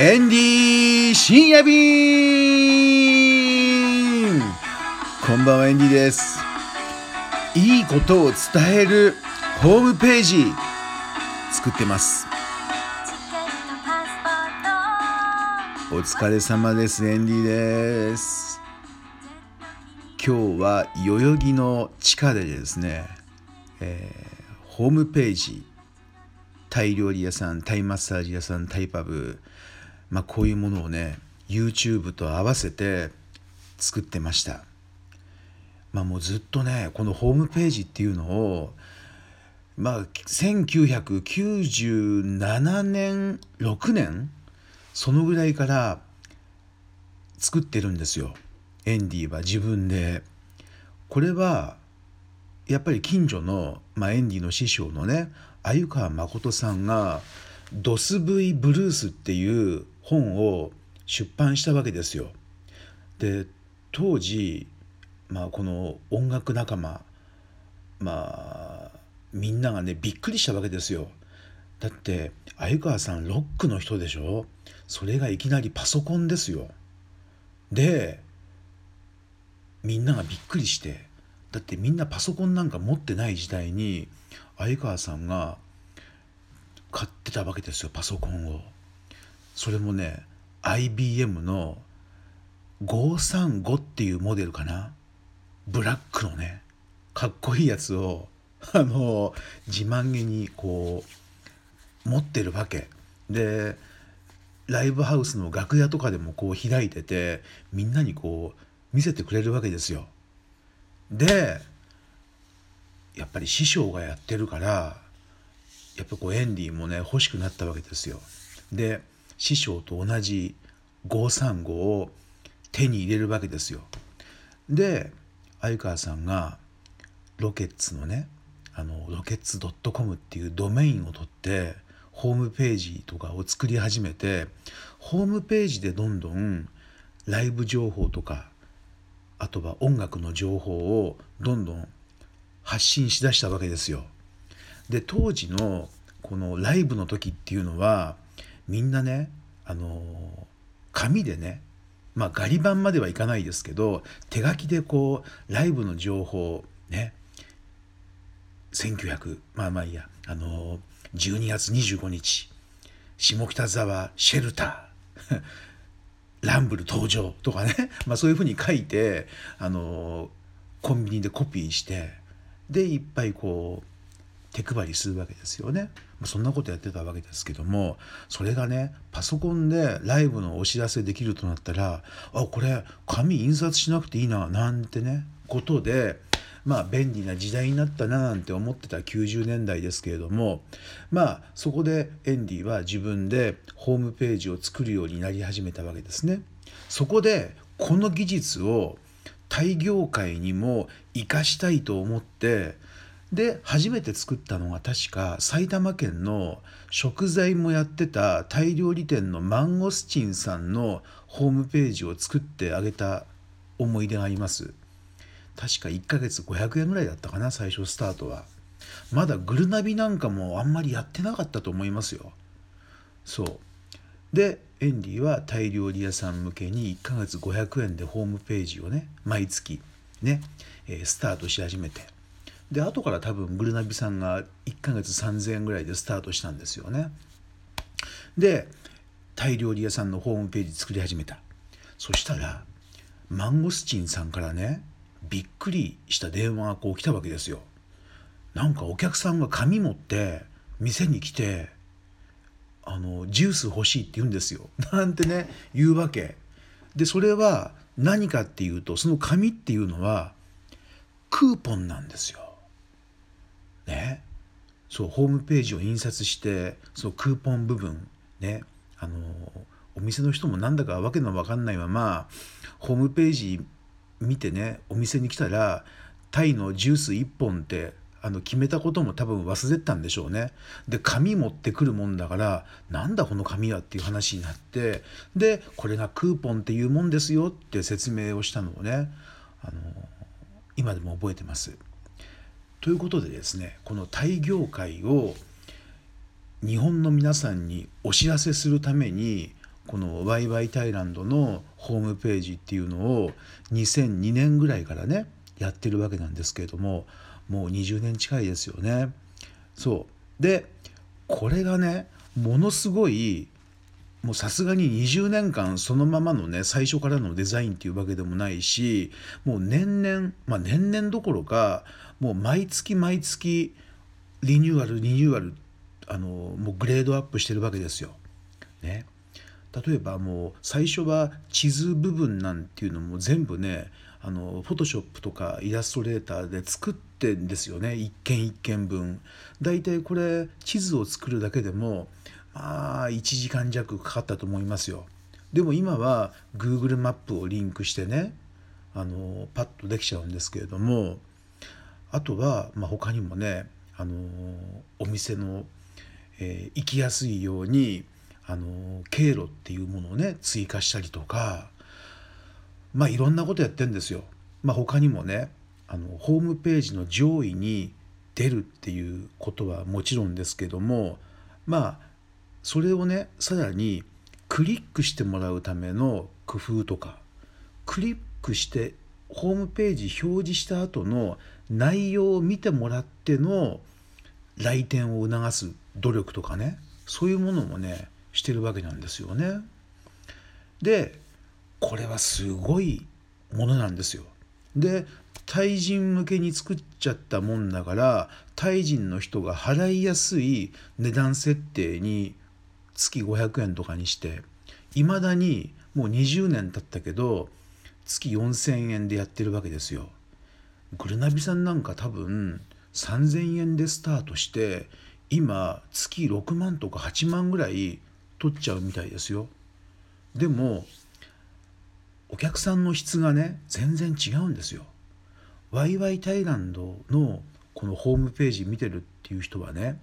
エンディー深夜便。こんばんはエンディです。いいことを伝えるホームページ作ってます。お疲れ様ですエンディです。今日は代々木の地下でですね、えー、ホームページタイ料理屋さんタイマッサージ屋さんタイパブまあ、こういうものをね YouTube と合わせて作ってました。まあ、もうずっとねこのホームページっていうのをまあ1997年6年そのぐらいから作ってるんですよエンディは自分で。これはやっぱり近所の、まあ、エンディの師匠のね鮎川誠さんが「ドス V ブルース」っていう本を出版したわけですよ。で当時、まあ、この音楽仲間まあみんながねびっくりしたわけですよ。だって鮎川さんロックの人でしょ？それがいきなりパソコンですよ。でみんながびっくりしてだってみんなパソコンなんか持ってない時代に鮎川さんが買ってたわけですよパソコンを。それもね IBM の535っていうモデルかなブラックのねかっこいいやつをあの自慢げにこう持ってるわけでライブハウスの楽屋とかでもこう開いててみんなにこう見せてくれるわけですよ。でやっぱり師匠がやってるからやっぱこうエンディもね欲しくなったわけですよ。で師匠と同じ535を手に入れるわけですよ。で相川さんがロケッツのねあのロケッツ .com っていうドメインを取ってホームページとかを作り始めてホームページでどんどんライブ情報とかあとは音楽の情報をどんどん発信しだしたわけですよ。で当時のこのライブの時っていうのはみんなねあの紙でねまあガリ版まではいかないですけど手書きでこうライブの情報ね1900まあまあいいやあの12月25日下北沢シェルター ランブル登場とかね、まあ、そういうふうに書いてあのコンビニでコピーしてでいっぱいこう手配りするわけですよね。そんなことやってたわけですけどもそれがねパソコンでライブのお知らせできるとなったらあこれ紙印刷しなくていいななんてねことでまあ便利な時代になったななんて思ってた90年代ですけれどもまあそこでエンディは自分でホームページを作るようになり始めたわけですね。そこでこの技術をタイ業界にも生かしたいと思ってで初めて作ったのが確か埼玉県の食材もやってたタイ料理店のマンゴスチンさんのホームページを作ってあげた思い出があります。確か1ヶ月500円ぐらいだったかな最初スタートは。まだグルナビなんかもあんまりやってなかったと思いますよ。そう。でエンディはタイ料理屋さん向けに1ヶ月500円でホームページをね毎月ね、えスタートし始めて。で後から多分グルナビさんが1ヶ月3000円ぐらいでスタートしたんですよね。でタイ料理屋さんのホームページ作り始めた。そしたらマンゴスチンさんからねびっくりした電話がこう来たわけですよ。なんかお客さんが紙持って店に来てあのジュース欲しいって言うんですよ。なんてね言うわけ。でそれは何かっていうとその紙っていうのはクーポンなんですよ。ねそうホームページを印刷してそのクーポン部分ねあのお店の人もなんだかわけのわかんないままホームページ見てねお店に来たらタイのジュース1本ってあの決めたことも多分忘れてたんでしょうね。で紙持ってくるもんだからなんだこの紙はっていう話になってでこれがクーポンっていうもんですよって説明をしたのをねあの今でも覚えてます。ということでですねこのタイ業界を日本の皆さんにお知らせするためにこのワイワイタイランドのホームページっていうのを2002年ぐらいからねやってるわけなんですけれどももう20年近いですよね。そうでこれがねものすごいもうさすがに20年間そのままのね最初からのデザインっていうわけでもないしもう年々まあ年々どころかもう毎月毎月リニューアルリニューアルあのもうグレードアップしてるわけですよ。ね、例えばもう最初は地図部分なんていうのも全部ねあのフォトショップとかイラストレーターで作ってんですよね一件一件分。だいたいこれ地図を作るだけでもあ1時間弱かかったと思いますよ。でも今は Google マップをリンクしてねあのパッとできちゃうんですけれどもあとは、まあ、他にもねあのお店の、えー、行きやすいようにあの経路っていうものをね追加したりとかまあいろんなことやってんですよ。まあ、他にもねあのホームページの上位に出るっていうことはもちろんですけどもまあそれをねさらにクリックしてもらうための工夫とかクリックしてホームページ表示した後の内容を見てもらっての来店を促す努力とかねそういうものもねしてるわけなんですよね。でこれはすごいものなんですよ。でタイ人向けに作っちゃったもんだからタイ人の人が払いやすい値段設定に月500円とかにしていまだにもう20年経ったけど月4,000円でやってるわけですよ。グルナビさんなんか多分3,000円でスタートして今月6万とか8万ぐらい取っちゃうみたいですよ。でもお客さんの質がね全然違うんですよ。ワイワイタイランドのこのホームページ見てるっていう人はね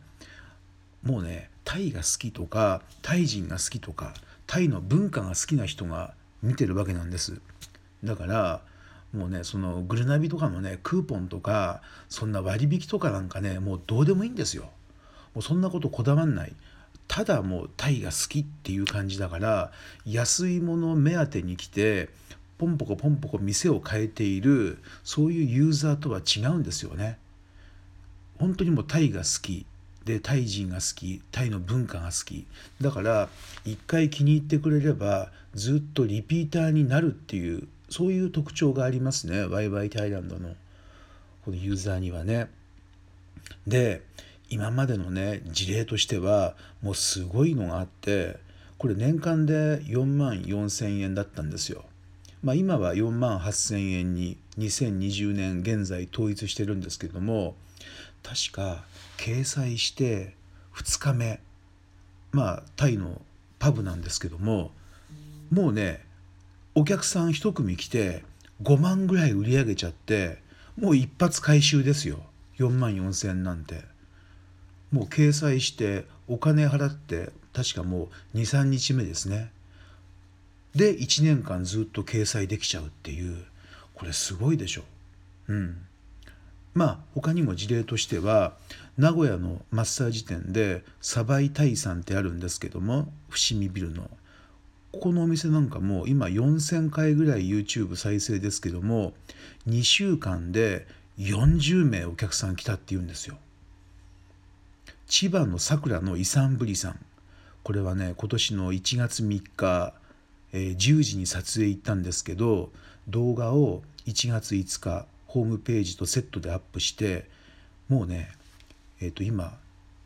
もうねタイが好きとかタイ人が好きとかタイの文化が好きな人が見てるわけなんです。だからもうねそのグルナビとかのねクーポンとかそんな割引とかなんかねもうどうでもいいんですよ。もうそんなことこだわんない。ただもうタイが好きっていう感じだから安いもの目当てに来てポンポコポンポコ店を変えているそういうユーザーとは違うんですよね。本当にもうタイが好き。でタイ人が好きタイの文化が好きだから一回気に入ってくれればずっとリピーターになるっていうそういう特徴がありますねワイワイタイランドのこのユーザーにはね。で今までのね事例としてはもうすごいのがあってこれ年間で4万4,000円だったんですよ。まあ、今は4万8,000円に2020年現在統一してるんですけども確か掲載して2日目。まあタイのパブなんですけどももうねお客さん1組来て5万ぐらい売り上げちゃってもう一発回収ですよ。4万4,000なんて。もう掲載してお金払って確かもう23日目ですね。で1年間ずっと掲載できちゃうっていう。これすごいでしょ。うん。まあ他にも事例としては名古屋のマッサージ店でサバイタイさんってあるんですけども伏見ビルのここのお店なんかも今4,000回ぐらい YouTube 再生ですけども2週間で40名お客さん来たっていうんですよ。千葉のさくらのイサンブリさんこれはね今年の1月3日、えー、10時に撮影行ったんですけど動画を1月5日ホームページとセットでアップしてもうねえっ、ー、と今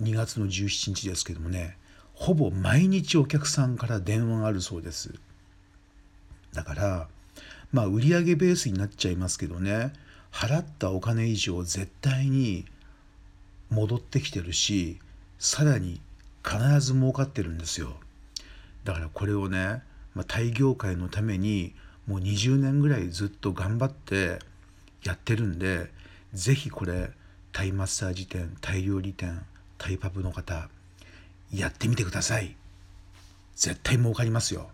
2月の17日ですけどもねほぼ毎日お客さんから電話があるそうです。だからまあ売上ベースになっちゃいますけどね払ったお金以上絶対に戻ってきてるしさらに必ず儲かってるんですよ。だからこれをね、まあ、タイ業界のためにもう20年ぐらいずっと頑張ってやってるんで是非これタイマッサージ店タイ料理店タイパブの方やってみてください。絶対儲かりますよ。